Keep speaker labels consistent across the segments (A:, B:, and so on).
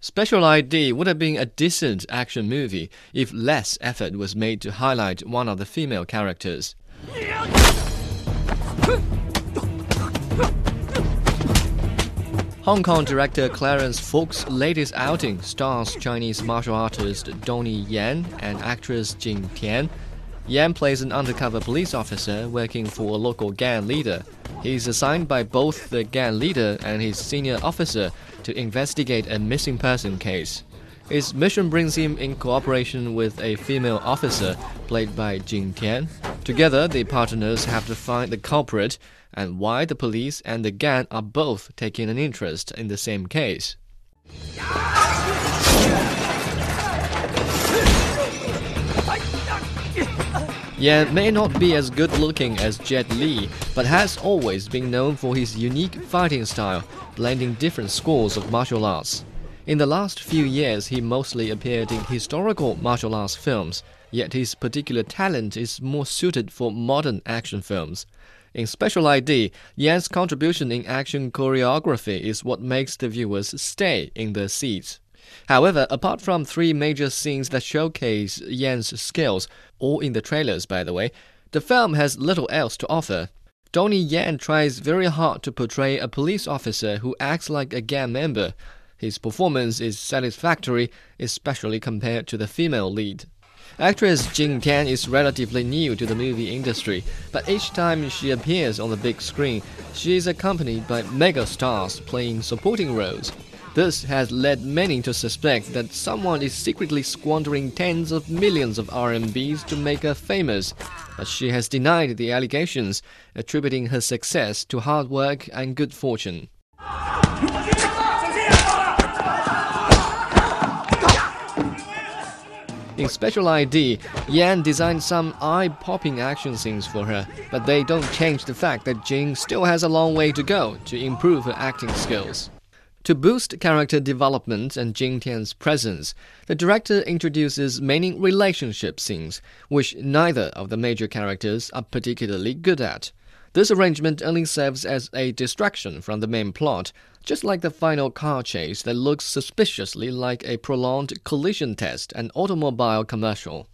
A: Special ID would have been a decent action movie if less effort was made to highlight one of the female characters. Hong Kong director Clarence Fok's latest outing stars Chinese martial artist Donnie Yen and actress Jing Tian. Yan plays an undercover police officer working for a local gang leader. He is assigned by both the gang leader and his senior officer to investigate a missing person case. His mission brings him in cooperation with a female officer played by Jing Tian. Together, the partners have to find the culprit and why the police and the gang are both taking an interest in the same case. Yan may not be as good looking as Jet Li, but has always been known for his unique fighting style, blending different schools of martial arts. In the last few years, he mostly appeared in historical martial arts films, yet his particular talent is more suited for modern action films. In Special ID, Yan's contribution in action choreography is what makes the viewers stay in their seats. However, apart from three major scenes that showcase Yan's skills, all in the trailers by the way, the film has little else to offer. Donnie Yan tries very hard to portray a police officer who acts like a gang member. His performance is satisfactory, especially compared to the female lead. Actress Jing Tian is relatively new to the movie industry, but each time she appears on the big screen, she is accompanied by mega stars playing supporting roles. This has led many to suspect that someone is secretly squandering tens of millions of RMBs to make her famous, but she has denied the allegations, attributing her success to hard work and good fortune. In Special ID, Yan designed some eye-popping action scenes for her, but they don't change the fact that Jing still has a long way to go to improve her acting skills. To boost character development and Jing Tian's presence, the director introduces many relationship scenes, which neither of the major characters are particularly good at. This arrangement only serves as a distraction from the main plot, just like the final car chase that looks suspiciously like a prolonged collision test and automobile commercial.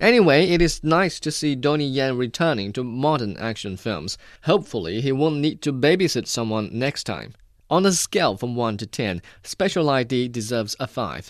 A: Anyway, it is nice to see Donnie Yen returning to modern action films. Hopefully, he won't need to babysit someone next time. On a scale from 1 to 10, Special ID deserves a 5.